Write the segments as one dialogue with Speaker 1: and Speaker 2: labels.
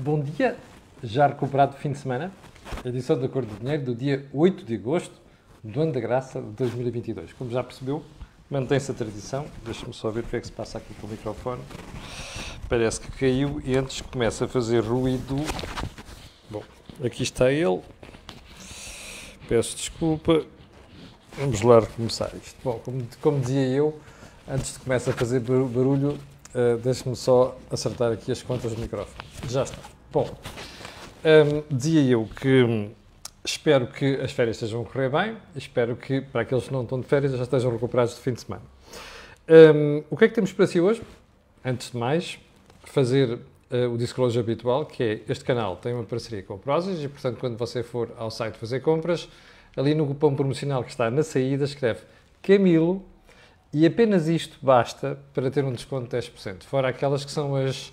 Speaker 1: Bom dia, já recuperado do fim de semana, edição da Cor do Dinheiro do dia 8 de agosto do ano da graça de 2022. Como já percebeu, mantém-se a tradição. Deixa-me só ver o que é que se passa aqui com o microfone. Parece que caiu e antes começa a fazer ruído. Bom, aqui está ele. Peço desculpa. Vamos lá recomeçar isto. Bom, como, como dizia eu, antes de começar a fazer barulho, uh, deixe-me só acertar aqui as contas do microfone. Já está. Bom, um, dizia eu que hum, espero que as férias estejam a correr bem, espero que, para aqueles que não estão de férias, já estejam recuperados do fim de semana. Um, o que é que temos para si hoje? Antes de mais, fazer uh, o disclosure habitual, que é este canal tem uma parceria com a Prozis e, portanto, quando você for ao site fazer compras, ali no cupom promocional que está na saída, escreve Camilo e apenas isto basta para ter um desconto de 10%, fora aquelas que são as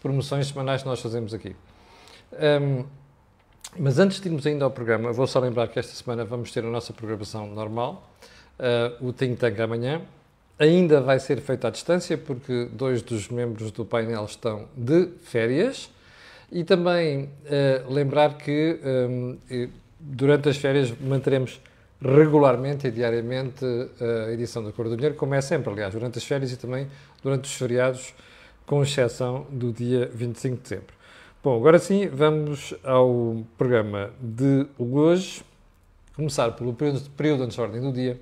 Speaker 1: promoções semanais que nós fazemos aqui. Um, mas antes de irmos ainda ao programa, vou só lembrar que esta semana vamos ter a nossa programação normal, uh, o Think Tank amanhã. Ainda vai ser feito à distância, porque dois dos membros do painel estão de férias. E também uh, lembrar que um, durante as férias manteremos regularmente e diariamente a edição da Cor do Dinheiro, como é sempre, aliás, durante as férias e também durante os feriados, com exceção do dia 25 de dezembro. Bom, agora sim, vamos ao programa de hoje. Começar pelo período, período antes da ordem do dia.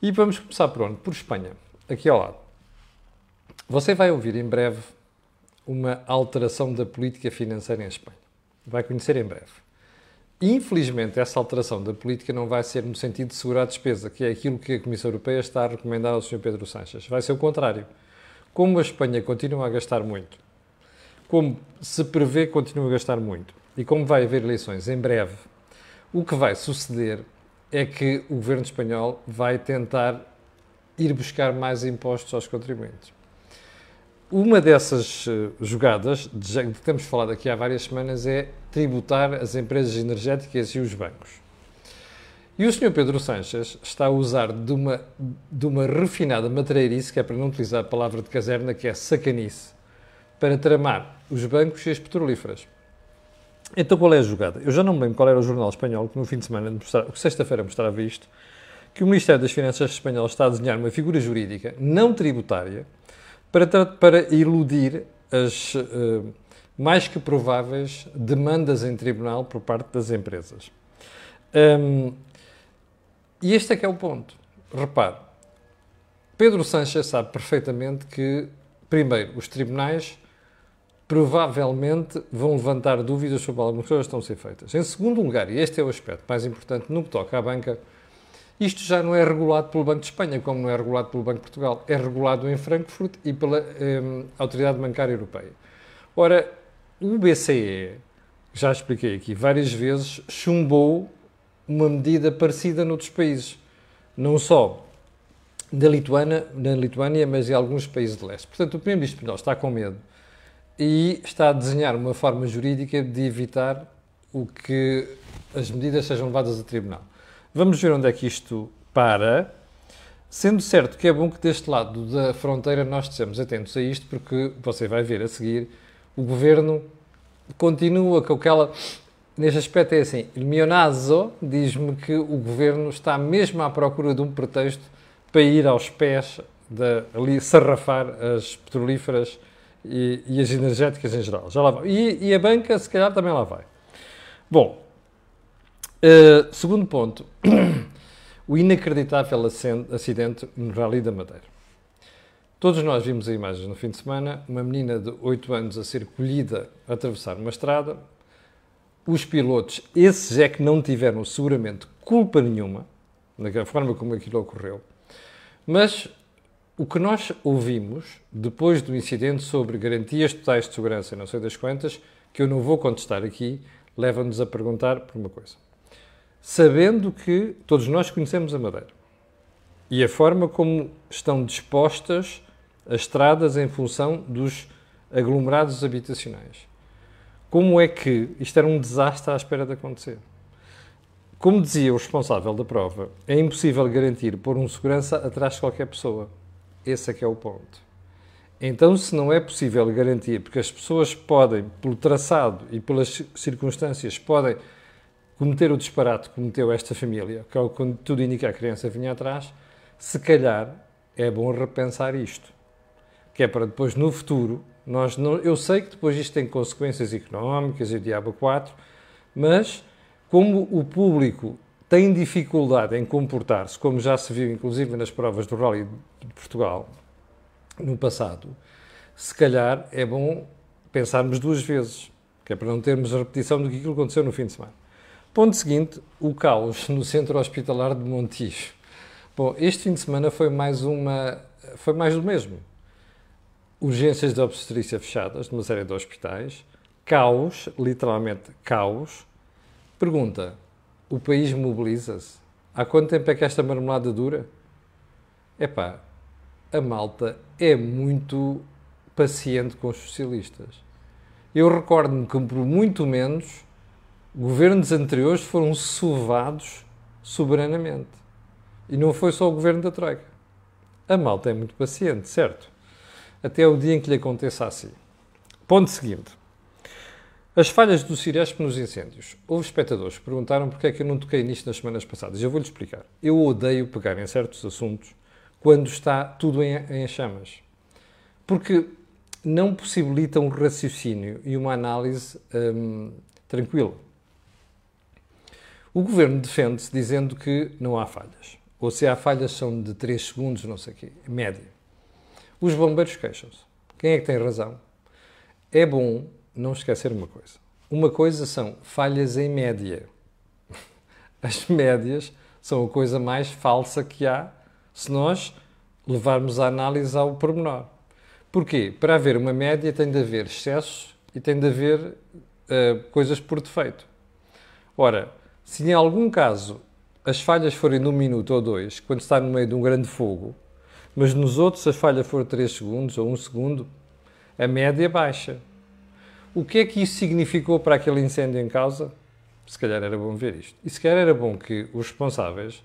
Speaker 1: E vamos começar por onde? Por Espanha, aqui ao lado. Você vai ouvir em breve uma alteração da política financeira em Espanha. Vai conhecer em breve. Infelizmente, essa alteração da política não vai ser no sentido de segurar a despesa, que é aquilo que a Comissão Europeia está a recomendar ao Sr. Pedro Sánchez. Vai ser o contrário. Como a Espanha continua a gastar muito, como se prevê que continua a gastar muito, e como vai haver eleições em breve, o que vai suceder é que o governo espanhol vai tentar ir buscar mais impostos aos contribuintes. Uma dessas eh, jogadas, que temos falado aqui há várias semanas, é tributar as empresas energéticas e os bancos. E o Sr. Pedro Sanches está a usar de uma, de uma refinada matreirice, que é para não utilizar a palavra de caserna, que é sacanice, para tramar os bancos e as petrolíferas. Então qual é a jogada? Eu já não me lembro qual era o jornal espanhol que no fim de semana, sexta-feira mostrava isto, que o Ministério das Finanças espanhol está a desenhar uma figura jurídica não tributária para, para iludir as uh, mais que prováveis demandas em tribunal por parte das empresas. Um, e este é que é o ponto. Repare, Pedro Sanches sabe perfeitamente que, primeiro, os tribunais provavelmente vão levantar dúvidas sobre algumas coisas que estão a ser feitas. Em segundo lugar, e este é o aspecto mais importante no que toca à banca, isto já não é regulado pelo Banco de Espanha, como não é regulado pelo Banco de Portugal. É regulado em Frankfurt e pela um, Autoridade Bancária Europeia. Ora, o BCE, já expliquei aqui várias vezes, chumbou uma medida parecida noutros países. Não só na Lituânia, na Lituânia mas em alguns países de leste. Portanto, o Primeiro-Ministro espanhol está com medo e está a desenhar uma forma jurídica de evitar o que as medidas sejam levadas a tribunal. Vamos ver onde é que isto para. Sendo certo que é bom que deste lado da fronteira nós estejamos atentos a isto, porque você vai ver a seguir, o governo continua com aquela. Neste aspecto é assim, Mionazo diz-me que o governo está mesmo à procura de um pretexto para ir aos pés, de, ali sarrafar as petrolíferas e, e, as energéticas em geral. Já lá vai. E, e a banca, se calhar, também lá vai. Bom, Uh, segundo ponto, o inacreditável acidente no Rally da Madeira. Todos nós vimos a imagem no fim de semana, uma menina de 8 anos a ser colhida a atravessar uma estrada. Os pilotos, esses é que não tiveram seguramente culpa nenhuma, na forma como aquilo ocorreu. Mas o que nós ouvimos depois do incidente sobre garantias totais de segurança, não sei das quantas, que eu não vou contestar aqui, leva-nos a perguntar por uma coisa sabendo que todos nós conhecemos a Madeira e a forma como estão dispostas as estradas em função dos aglomerados habitacionais. Como é que isto era um desastre à espera de acontecer? Como dizia o responsável da prova, é impossível garantir pôr um segurança atrás de qualquer pessoa. Esse é que é o ponto. Então, se não é possível garantir, porque as pessoas podem, pelo traçado e pelas circunstâncias, podem cometer o disparate que cometeu esta família, que é quando tudo indica a criança vinha atrás, se calhar é bom repensar isto. Que é para depois, no futuro, nós não, eu sei que depois isto tem consequências económicas e o diabo 4, mas como o público tem dificuldade em comportar-se, como já se viu inclusive nas provas do Rally de Portugal no passado, se calhar é bom pensarmos duas vezes, que é para não termos a repetição do que aconteceu no fim de semana. Ponto seguinte, o caos no centro hospitalar de Montijo. Bom, este fim de semana foi mais uma, foi mais do mesmo. Urgências de obstetrícia fechadas numa série de hospitais, caos, literalmente caos. Pergunta: o país mobiliza-se? Há quanto tempo é que esta marmelada dura? Epá, a malta é muito paciente com os socialistas. Eu recordo-me que, por muito menos, governos anteriores foram sovados soberanamente. E não foi só o governo da Troika. A malta é muito paciente, certo? Até o dia em que lhe aconteça assim. Ponto seguinte. As falhas do Ciresp nos incêndios. Houve espectadores que perguntaram porque é que eu não toquei nisto nas semanas passadas. Eu vou-lhe explicar. Eu odeio pegar em certos assuntos quando está tudo em, em chamas. Porque não possibilita um raciocínio e uma análise hum, tranquila. O governo defende-se dizendo que não há falhas. Ou se há falhas são de 3 segundos, não sei o quê, média. Os bombeiros queixam-se. Quem é que tem razão? É bom não esquecer uma coisa. Uma coisa são falhas em média. As médias são a coisa mais falsa que há se nós levarmos a análise ao pormenor. Porquê? Para haver uma média tem de haver excessos e tem de haver uh, coisas por defeito. Ora, se em algum caso as falhas forem de um minuto ou dois, quando está no meio de um grande fogo, mas nos outros as falhas for 3 segundos ou 1 segundo, a média baixa. O que é que isso significou para aquele incêndio em causa? Se calhar era bom ver isto. E se calhar era bom que os responsáveis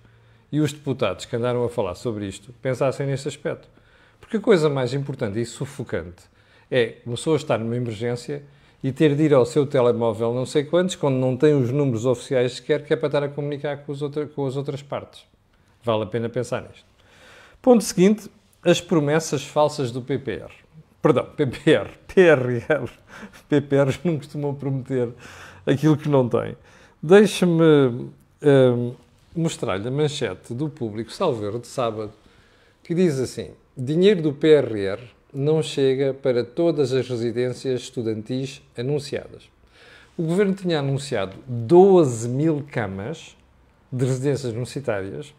Speaker 1: e os deputados que andaram a falar sobre isto pensassem neste aspecto. Porque a coisa mais importante e sufocante é uma pessoa estar numa emergência e ter de ir ao seu telemóvel não sei quantos, quando não tem os números oficiais sequer, que é para estar a comunicar com, outra, com as outras partes. Vale a pena pensar nisto. Ponto seguinte, as promessas falsas do PPR. Perdão, PPR, PRR. PPRs não costumam prometer aquilo que não têm. Deixe-me hum, mostrar-lhe a manchete do público Salveiro de sábado, que diz assim: dinheiro do PRR não chega para todas as residências estudantis anunciadas. O governo tinha anunciado 12 mil camas de residências universitárias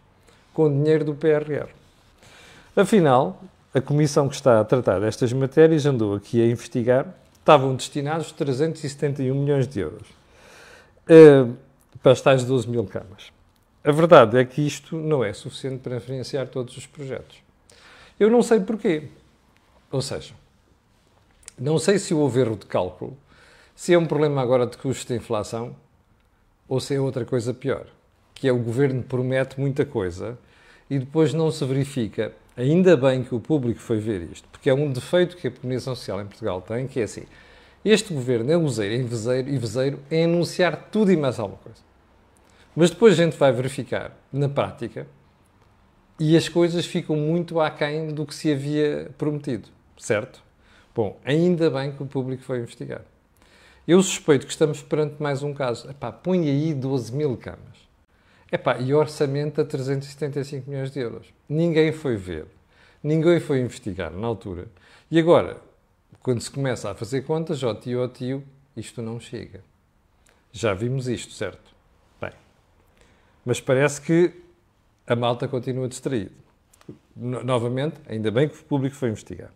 Speaker 1: com dinheiro do PRR. Afinal, a comissão que está a tratar destas matérias andou aqui a investigar, estavam destinados 371 milhões de euros uh, para as tais 12 mil camas. A verdade é que isto não é suficiente para financiar todos os projetos. Eu não sei porquê. Ou seja, não sei se houve erro de cálculo, se é um problema agora de custo de inflação ou se é outra coisa pior, que é o governo promete muita coisa e depois não se verifica. Ainda bem que o público foi ver isto, porque é um defeito que a comunicação social em Portugal tem, que é assim, este governo é useiro e vezeiro, e vezeiro em anunciar tudo e mais alguma coisa. Mas depois a gente vai verificar na prática e as coisas ficam muito aquém do que se havia prometido certo? Bom, ainda bem que o público foi investigar. Eu suspeito que estamos perante mais um caso. Epá, põe aí 12 mil camas. Epá, e orçamento a 375 milhões de euros. Ninguém foi ver. Ninguém foi investigar na altura. E agora, quando se começa a fazer contas, ó tio, ó tio, isto não chega. Já vimos isto, certo? Bem, mas parece que a malta continua distraída. Novamente, ainda bem que o público foi investigar.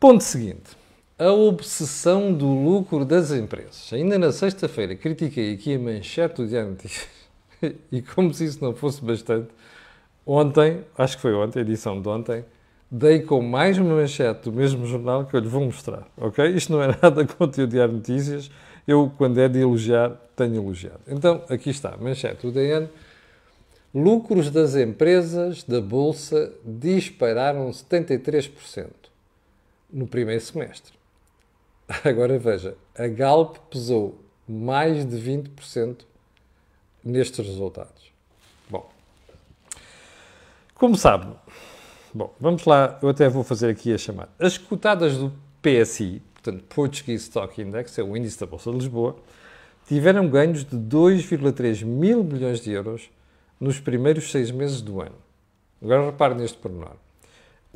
Speaker 1: Ponto seguinte. A obsessão do lucro das empresas. Ainda na sexta-feira critiquei aqui a manchete do Diário Notícias e como se isso não fosse bastante, ontem, acho que foi ontem, a edição de ontem, dei com mais uma manchete do mesmo jornal que eu lhe vou mostrar, ok? Isto não é nada contra o Diário Notícias, eu, quando é de elogiar, tenho elogiado. Então, aqui está, manchete do DN. Lucros das empresas da Bolsa dispararam 73%. No primeiro semestre. Agora veja, a Galp pesou mais de 20% nestes resultados. Bom, como sabe, bom, vamos lá, eu até vou fazer aqui a chamada. As cotadas do PSI, portanto, Portuguese Stock Index, é o índice da Bolsa de Lisboa, tiveram ganhos de 2,3 mil milhões de euros nos primeiros seis meses do ano. Agora repare neste pormenor.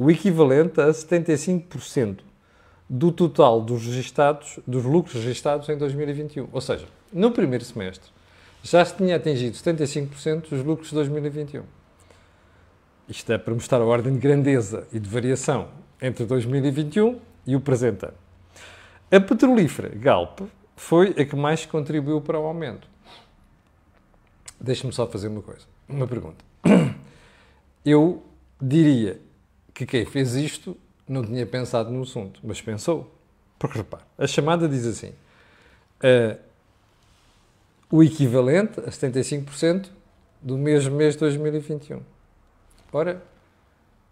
Speaker 1: O equivalente a 75% do total dos, registados, dos lucros registados em 2021. Ou seja, no primeiro semestre já se tinha atingido 75% dos lucros de 2021. Isto é para mostrar a ordem de grandeza e de variação entre 2021 e o presente ano. A petrolífera Galp foi a que mais contribuiu para o aumento. Deixe-me só fazer uma coisa, uma pergunta. Eu diria que quem fez isto não tinha pensado no assunto, mas pensou. Porque repare, a chamada diz assim: uh, o equivalente a 75% do mesmo mês de 2021. Ora,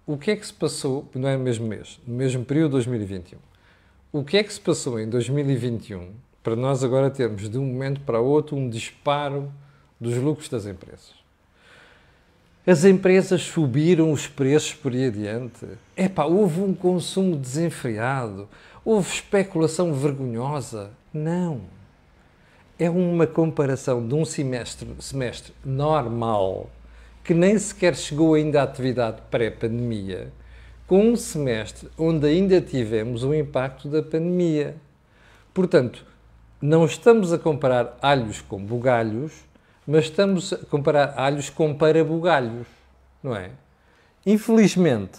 Speaker 1: o que é que se passou, não é no mesmo mês, no mesmo período de 2021? O que é que se passou em 2021 para nós agora termos de um momento para outro um disparo dos lucros das empresas? As empresas subiram os preços por aí adiante. Epá, houve um consumo desenfreado. Houve especulação vergonhosa. Não. É uma comparação de um semestre, semestre normal, que nem sequer chegou ainda à atividade pré-pandemia, com um semestre onde ainda tivemos o impacto da pandemia. Portanto, não estamos a comparar alhos com bugalhos, mas estamos a comparar alhos com parabugalhos, não é? Infelizmente,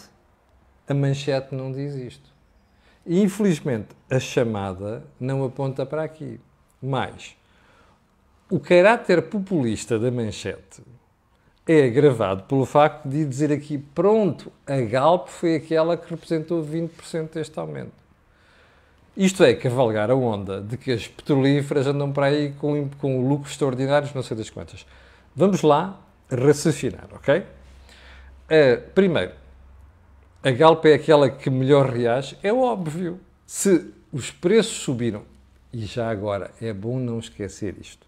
Speaker 1: a manchete não diz isto. E, infelizmente, a chamada não aponta para aqui. Mais, o caráter populista da manchete é agravado pelo facto de dizer aqui, pronto, a Galp foi aquela que representou 20% deste aumento. Isto é cavalgar a onda de que as petrolíferas andam para aí com, com lucros extraordinários, não sei das quantas. Vamos lá raciocinar, ok? Uh, primeiro, a Galp é aquela que melhor reage? É óbvio. Se os preços subiram, e já agora é bom não esquecer isto,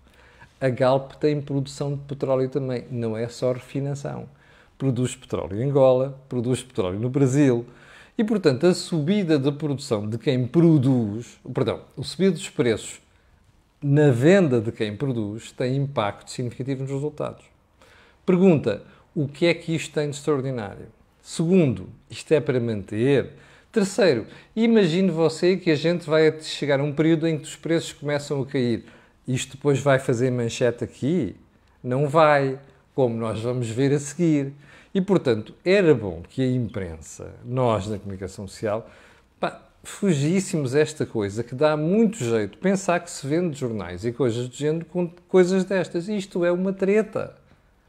Speaker 1: a Galp tem produção de petróleo também, não é só refinação. Produz petróleo em Angola, produz petróleo no Brasil, e, portanto, a subida da produção de quem produz, perdão, a subida dos preços na venda de quem produz tem impacto significativo nos resultados. Pergunta: o que é que isto tem de extraordinário? Segundo, isto é para manter. Terceiro, imagine você que a gente vai chegar a um período em que os preços começam a cair. Isto depois vai fazer manchete aqui? Não vai, como nós vamos ver a seguir. E, portanto, era bom que a imprensa, nós na comunicação social, pá, fugíssemos esta coisa que dá muito jeito pensar que se vende jornais e coisas do género com coisas destas. Isto é uma treta.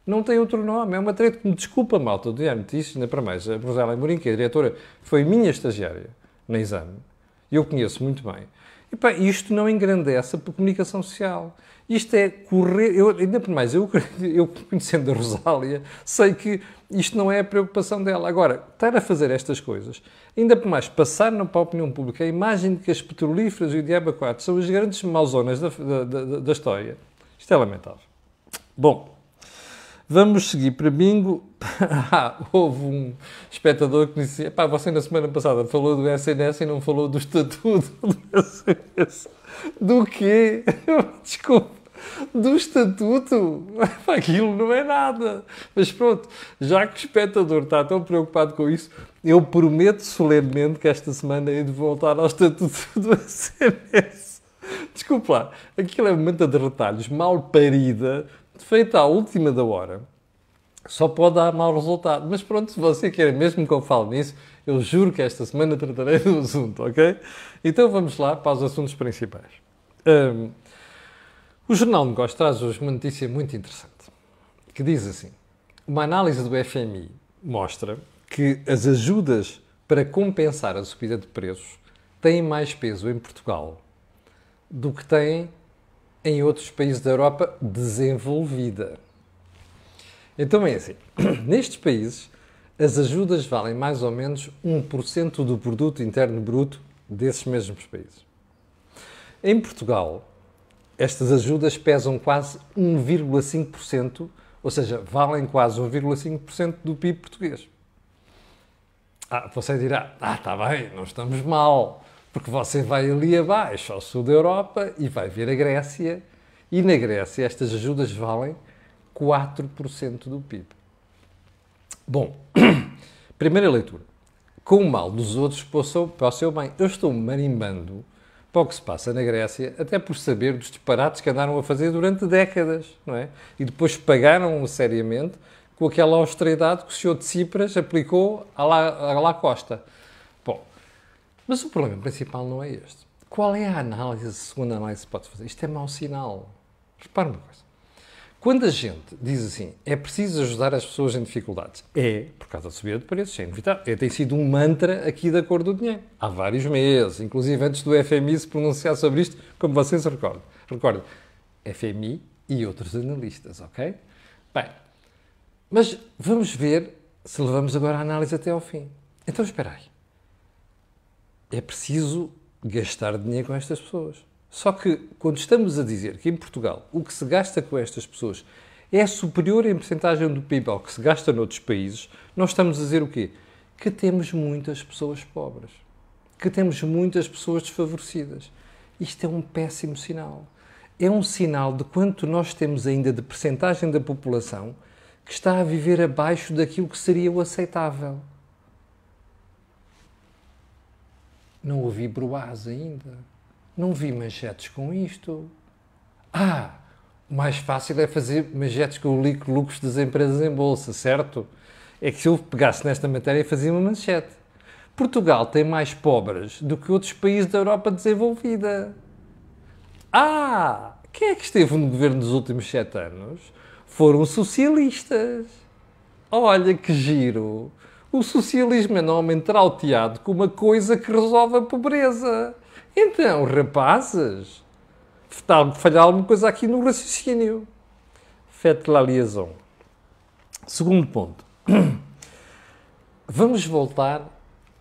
Speaker 1: Não tem outro nome, é uma treta que me desculpa, malta, do Diário Notícias, ainda para mais. A Rosela Amorim, que é a diretora, foi minha estagiária na exame, eu conheço muito bem. E pá, isto não engrandece a comunicação social. Isto é correr. Eu, ainda por mais, eu, eu conhecendo a Rosália, sei que isto não é a preocupação dela. Agora, estar a fazer estas coisas, ainda por mais, passar para a opinião pública a imagem de que as petrolíferas e o Diaba 4 são as grandes mauzonas da, da, da, da história, isto é lamentável. Bom, Vamos seguir para bingo. Ah, houve um espectador que disse: pá, você na semana passada falou do SNS e não falou do estatuto do SNS. Do quê? Desculpa. Do estatuto? Aquilo não é nada. Mas pronto, já que o espectador está tão preocupado com isso, eu prometo solenemente que esta semana hei de voltar ao estatuto do SNS. Desculpa lá, aquilo é uma manta de retalhos mal parida feita à última da hora, só pode dar mau resultado. Mas pronto, se você quer mesmo que eu fale nisso, eu juro que esta semana tratarei do assunto, ok? Então vamos lá para os assuntos principais. Um, o Jornal de Negócios traz hoje uma notícia muito interessante, que diz assim, uma análise do FMI mostra que as ajudas para compensar a subida de preços têm mais peso em Portugal do que têm em outros países da Europa desenvolvida. Então é assim: nestes países, as ajudas valem mais ou menos 1% do produto interno bruto desses mesmos países. Em Portugal, estas ajudas pesam quase 1,5%, ou seja, valem quase 1,5% do PIB português. Ah, você dirá, ah, está bem, não estamos mal, porque você vai ali abaixo, ao sul da Europa, e vai ver a Grécia, e na Grécia estas ajudas valem 4% do PIB. Bom, primeira leitura. Com o mal dos outros para o seu, bem. Eu estou marimbando para o que se passa na Grécia, até por saber dos disparates que andaram a fazer durante décadas, não é? E depois pagaram seriamente com aquela austeridade que o senhor de Cipras aplicou à La, à La Costa. Bom, mas o problema principal não é este. Qual é a análise, a segunda análise que se pode fazer? Isto é mau sinal. Repare uma coisa. Quando a gente diz assim, é preciso ajudar as pessoas em dificuldades, é por causa da subida de preços, é inevitável. É, tem sido um mantra aqui da cor do dinheiro. Há vários meses, inclusive antes do FMI se pronunciar sobre isto, como vocês recordam. Recordem, FMI e outros analistas, ok? Bem, mas vamos ver se levamos agora a análise até ao fim. Então, espera aí. É preciso gastar dinheiro com estas pessoas. Só que quando estamos a dizer que em Portugal o que se gasta com estas pessoas é superior em percentagem do PIB ao que se gasta noutros países, nós estamos a dizer o quê? Que temos muitas pessoas pobres, que temos muitas pessoas desfavorecidas. Isto é um péssimo sinal. É um sinal de quanto nós temos ainda de percentagem da população que está a viver abaixo daquilo que seria o aceitável. Não ouvi broás ainda. Não vi manchetes com isto. Ah, o mais fácil é fazer manchetes com o lucros das empresas em bolsa, certo? É que se eu pegasse nesta matéria fazia uma manchete. Portugal tem mais pobres do que outros países da Europa desenvolvida. Ah, quem é que esteve no governo dos últimos sete anos? Foram socialistas. Olha que giro! O socialismo é normalmente trauteado como uma coisa que resolve a pobreza. Então, rapazes, falhar alguma coisa aqui no raciocínio. Faites la liaison. Segundo ponto. Vamos voltar,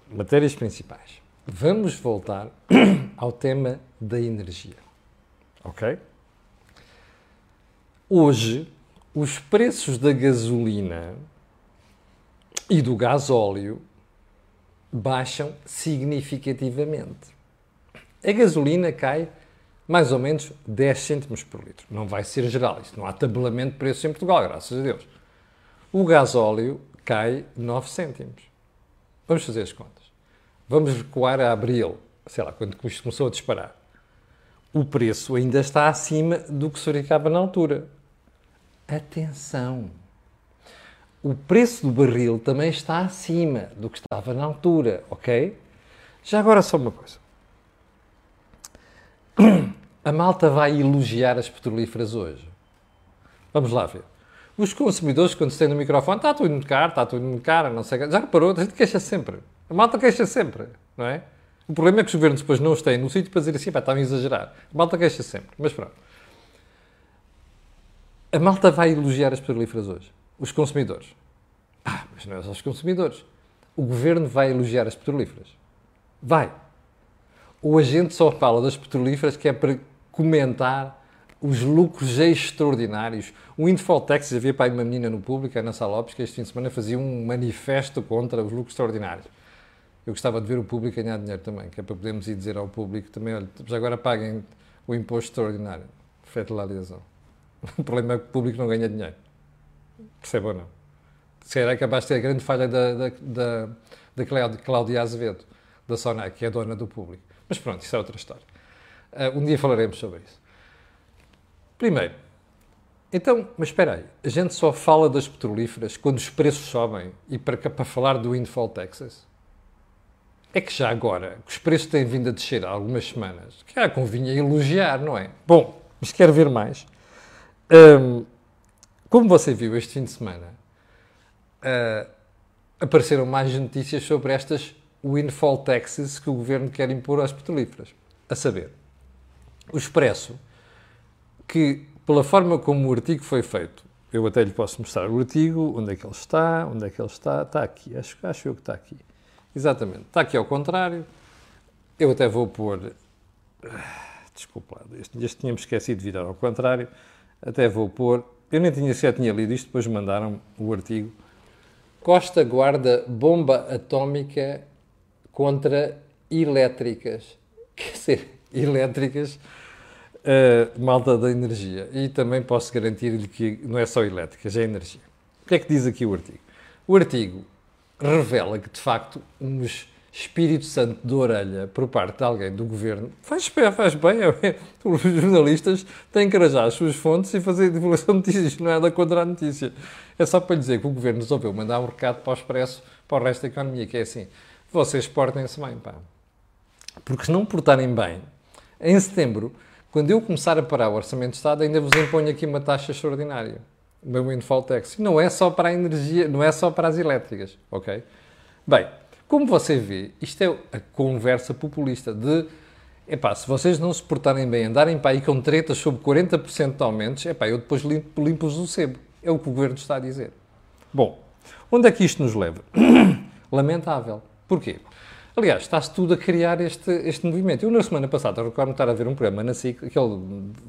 Speaker 1: matérias principais. Vamos voltar ao tema da energia. Ok? Hoje, os preços da gasolina e do gasóleo baixam significativamente. A gasolina cai mais ou menos 10 cêntimos por litro. Não vai ser geral, isto não há tabelamento de preços em Portugal, graças a Deus. O gasóleo cai 9 cêntimos. Vamos fazer as contas. Vamos recuar a abril, sei lá, quando isto começou a disparar. O preço ainda está acima do que se verificava na altura. Atenção! O preço do barril também está acima do que estava na altura, ok? Já agora só uma coisa. A malta vai elogiar as petrolíferas hoje. Vamos lá ver. Os consumidores, quando tem no microfone, está tudo muito caro, está tudo muito caro, não sei Já reparou? A gente queixa sempre. A malta queixa sempre, não é? O problema é que os governos depois não os têm no sítio para dizer assim, pá, estão a exagerar. A malta queixa sempre. Mas pronto. A malta vai elogiar as petrolíferas hoje. Os consumidores. Ah, mas não é só os consumidores. O governo vai elogiar as petrolíferas. Vai o agente só fala das petrolíferas que é para comentar os lucros extraordinários. O Infotex, havia para uma menina no público, a Ana Salopes, que este fim de semana fazia um manifesto contra os lucros extraordinários. Eu gostava de ver o público ganhar dinheiro também, que é para podermos ir dizer ao público também, olha, já agora paguem o imposto extraordinário. Feito lá. O problema é que o público não ganha dinheiro. Percebam ou não? Se era capaz de ter a grande falha da, da, da, da Cláudia Azevedo, da Sonac, que é dona do público. Mas pronto, isso é outra história. Uh, um dia falaremos sobre isso. Primeiro, então, mas espera aí, a gente só fala das petrolíferas quando os preços sobem e para, para falar do Windfall Texas? É que já agora, que os preços têm vindo a descer há algumas semanas, que já convinha elogiar, não é? Bom, mas quero ver mais. Um, como você viu este fim de semana, uh, apareceram mais notícias sobre estas windfall taxes que o governo quer impor às petrolíferas. A saber, o Expresso, que pela forma como o artigo foi feito, eu até lhe posso mostrar o artigo, onde é que ele está, onde é que ele está, está aqui, acho, acho eu que está aqui. Exatamente, está aqui ao contrário. Eu até vou pôr, desculpa, este, este tínhamos esquecido de virar ao contrário, até vou pôr, eu nem tinha sequer tinha lido isto, depois mandaram o artigo. Costa guarda bomba atómica contra elétricas. Quer dizer, elétricas uh, malta da energia. E também posso garantir-lhe que não é só elétrica, já é energia. O que é que diz aqui o artigo? O artigo revela que, de facto, uns Espírito Santo de orelha por parte de alguém do governo faz, faz bem. É, os jornalistas têm que arajar as suas fontes e fazer divulgação de notícias, não é da contra a notícia. É só para lhe dizer que o governo resolveu mandar um recado para o Expresso, para o resto da economia, que é assim: vocês portem-se bem, pá. Porque se não portarem bem, em setembro quando eu começar a parar o Orçamento de Estado, ainda vos imponho aqui uma taxa extraordinária, uma windfall tax. Não é só para a energia, não é só para as elétricas, ok? Bem, como você vê, isto é a conversa populista de epá, se vocês não se portarem bem, andarem para aí com tretas sobre 40% de aumentos, epá, eu depois limpo-vos limpo o sebo. É o que o Governo está a dizer. Bom, onde é que isto nos leva? Lamentável. Porquê? Aliás, está-se tudo a criar este, este movimento. Eu, na semana passada, recordo-me estar a ver um programa na SIC, aquele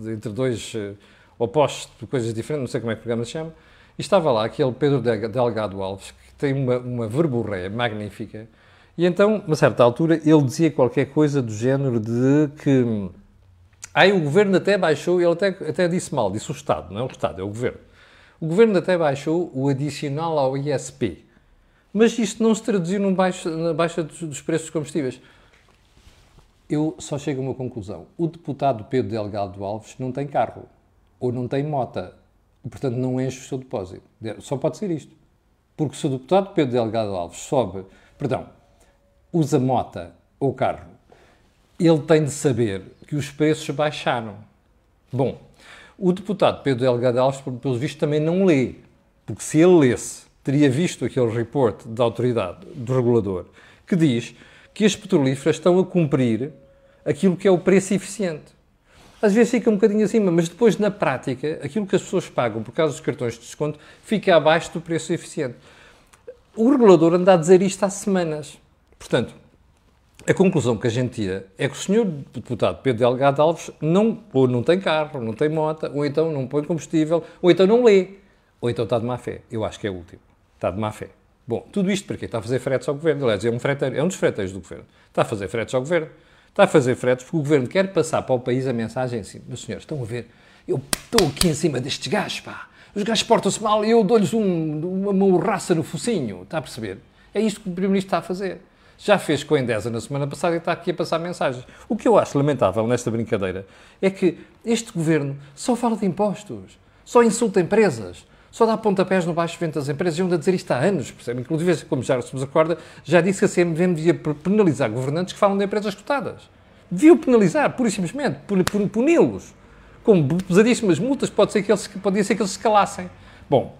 Speaker 1: entre dois uh, opostos, de coisas diferentes, não sei como é que o programa se chama, e estava lá aquele Pedro Delgado Alves, que tem uma, uma verborreia magnífica, e então, a certa altura, ele dizia qualquer coisa do género de que. Aí o governo até baixou, ele até, até disse mal, disse o Estado, não é o Estado, é o governo. O governo até baixou o adicional ao ISP. Mas isto não se traduziu num baixo, na baixa dos, dos preços dos combustíveis. Eu só chego a uma conclusão. O deputado Pedro Delgado Alves não tem carro ou não tem mota e, portanto, não enche o seu depósito. Só pode ser isto. Porque se o deputado Pedro Delgado Alves sobe, perdão, usa mota ou carro, ele tem de saber que os preços baixaram. Bom, o deputado Pedro Delgado Alves, pelo visto, também não lê. Porque se ele lesse teria visto aquele report da autoridade, do regulador, que diz que as petrolíferas estão a cumprir aquilo que é o preço eficiente. Às vezes fica um bocadinho acima, mas depois, na prática, aquilo que as pessoas pagam por causa dos cartões de desconto fica abaixo do preço eficiente. O regulador anda a dizer isto há semanas. Portanto, a conclusão que a gente tira é que o senhor deputado Pedro Delgado Alves não, ou não tem carro, não tem moto, ou então não põe combustível, ou então não lê, ou então está de má fé. Eu acho que é o último. Está de má fé. Bom, tudo isto para quê? Está a fazer fretes ao governo. Aliás, é um, freteiro, é um dos freteiros do governo. Está a fazer fretes ao governo. Está a fazer fretes porque o governo quer passar para o país a mensagem assim: meus senhores, estão a ver? Eu estou aqui em cima destes gajos, pá. Os gajos portam-se mal e eu dou-lhes um, uma morraça no focinho. Está a perceber? É isto que o Primeiro-Ministro está a fazer. Já fez com a Endesa na semana passada e está aqui a passar mensagens. O que eu acho lamentável nesta brincadeira é que este governo só fala de impostos, só insulta empresas, só dá pontapés no baixo vento das empresas. E ando a dizer isto há anos, percebe? Inclusive, como já se nos acorda, já disse que a CMVM devia penalizar governantes que falam de empresas cotadas. Devia penalizar, pura e simplesmente, puni-los. Com pesadíssimas multas, pode ser que eles, podia ser que eles se calassem. Bom,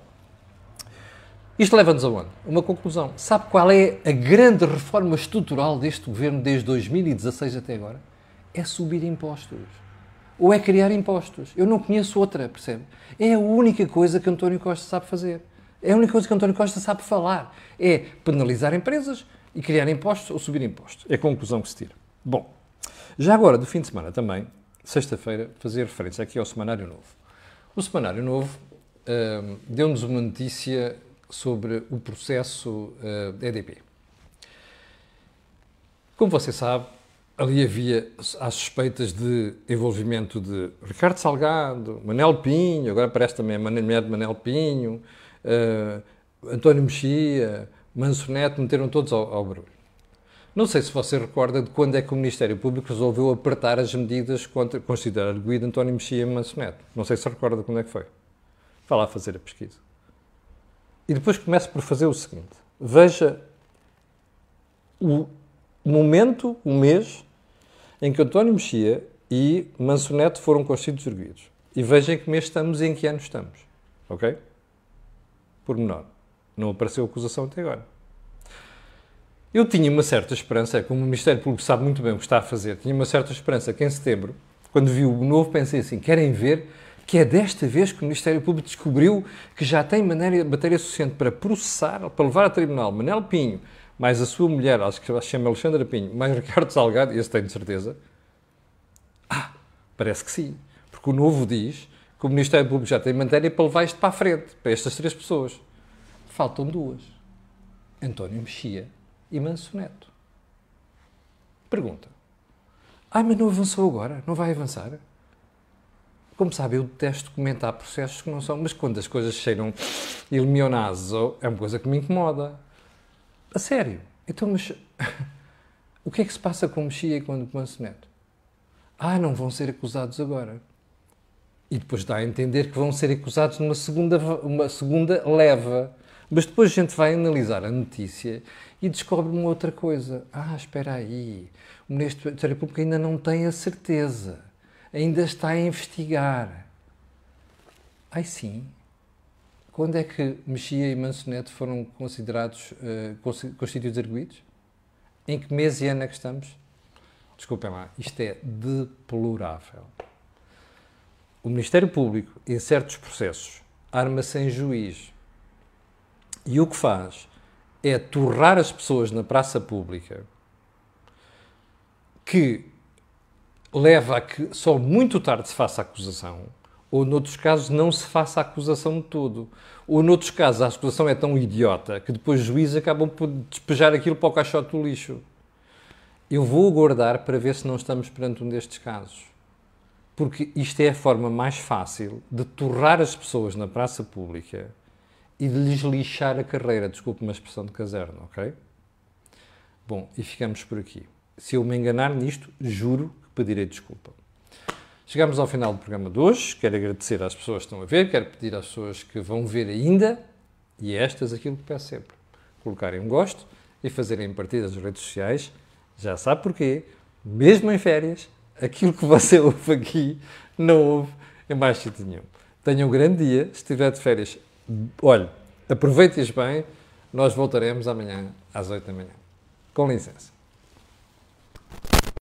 Speaker 1: isto leva-nos a onde? Uma conclusão. Sabe qual é a grande reforma estrutural deste governo desde 2016 até agora? É subir impostos ou é criar impostos. Eu não conheço outra, percebe? É a única coisa que António Costa sabe fazer. É a única coisa que António Costa sabe falar. É penalizar empresas e criar impostos ou subir impostos. É a conclusão que se tira. Bom, já agora, do fim de semana também, sexta-feira, fazer referência aqui ao Semanário Novo. O Semanário Novo uh, deu-nos uma notícia sobre o processo uh, EDP. Como você sabe, ali havia as suspeitas de envolvimento de Ricardo Salgado, Manel Pinho, agora parece também a mulher de Manel Pinho, uh, António Mexia, Manso Neto, meteram todos ao, ao barulho. Não sei se você recorda de quando é que o Ministério Público resolveu apertar as medidas contra considerar arguído António Mexia e Manso Neto. Não sei se recorda de quando é que foi. Vá lá fazer a pesquisa. E depois comece por fazer o seguinte. Veja o momento, o mês, em que António Mexia e Manso Neto foram constituídos. E vejam que mês estamos e em que ano estamos. Ok? Por menor. Não apareceu acusação até agora. Eu tinha uma certa esperança, como o Ministério Público sabe muito bem o que está a fazer, tinha uma certa esperança que em setembro, quando vi o novo, pensei assim: querem ver que é desta vez que o Ministério Público descobriu que já tem matéria suficiente para processar, para levar a tribunal Manel Pinho, mais a sua mulher, acho que se chama Alexandra Pinho, mais Ricardo Salgado, esse tenho certeza. Ah, parece que sim. Porque o novo diz que o Ministério Público já tem matéria para levar isto para a frente, para estas três pessoas. Faltam duas. António Mexia e Manso Neto. Pergunta. Ah, mas não avançou agora? Não vai avançar? Como sabe, eu detesto comentar processos que não são, mas quando as coisas cheiram ilmionazo, é uma coisa que me incomoda. A sério. Então, mas o que é que se passa com o Mexia e com o Manso Neto? Ah, não vão ser acusados agora. E depois dá a entender que vão ser acusados numa segunda, uma segunda leva. Mas depois a gente vai analisar a notícia e descobre uma outra coisa. Ah, espera aí. O Ministro da República ainda não tem a certeza. Ainda está a investigar. Ai sim. Quando é que Mexia e Mansoneto foram considerados uh, constituídos arguídos? Em que mês e ano é que estamos? Desculpem lá, isto é deplorável. O Ministério Público, em certos processos, arma sem juiz. E o que faz é torrar as pessoas na praça pública, que leva a que só muito tarde se faça a acusação, ou noutros casos não se faça a acusação de todo. Ou noutros casos a acusação é tão idiota que depois os juízes acabam por despejar aquilo para o caixote do lixo. Eu vou aguardar para ver se não estamos perante um destes casos. Porque isto é a forma mais fácil de torrar as pessoas na praça pública e de lhes lixar a carreira. Desculpe uma expressão de caserna, ok? Bom, e ficamos por aqui. Se eu me enganar nisto, juro que pedirei desculpa. Chegamos ao final do programa de hoje. Quero agradecer às pessoas que estão a ver, quero pedir às pessoas que vão ver ainda, e estas aquilo que peço sempre: colocarem um gosto e fazerem partidas nas redes sociais. Já sabe porquê, mesmo em férias, aquilo que você ouve aqui não ouve em mais sítio nenhum. Tenha um grande dia, se estiver de férias, olhe, aproveite-as bem, nós voltaremos amanhã às 8 da manhã. Com licença.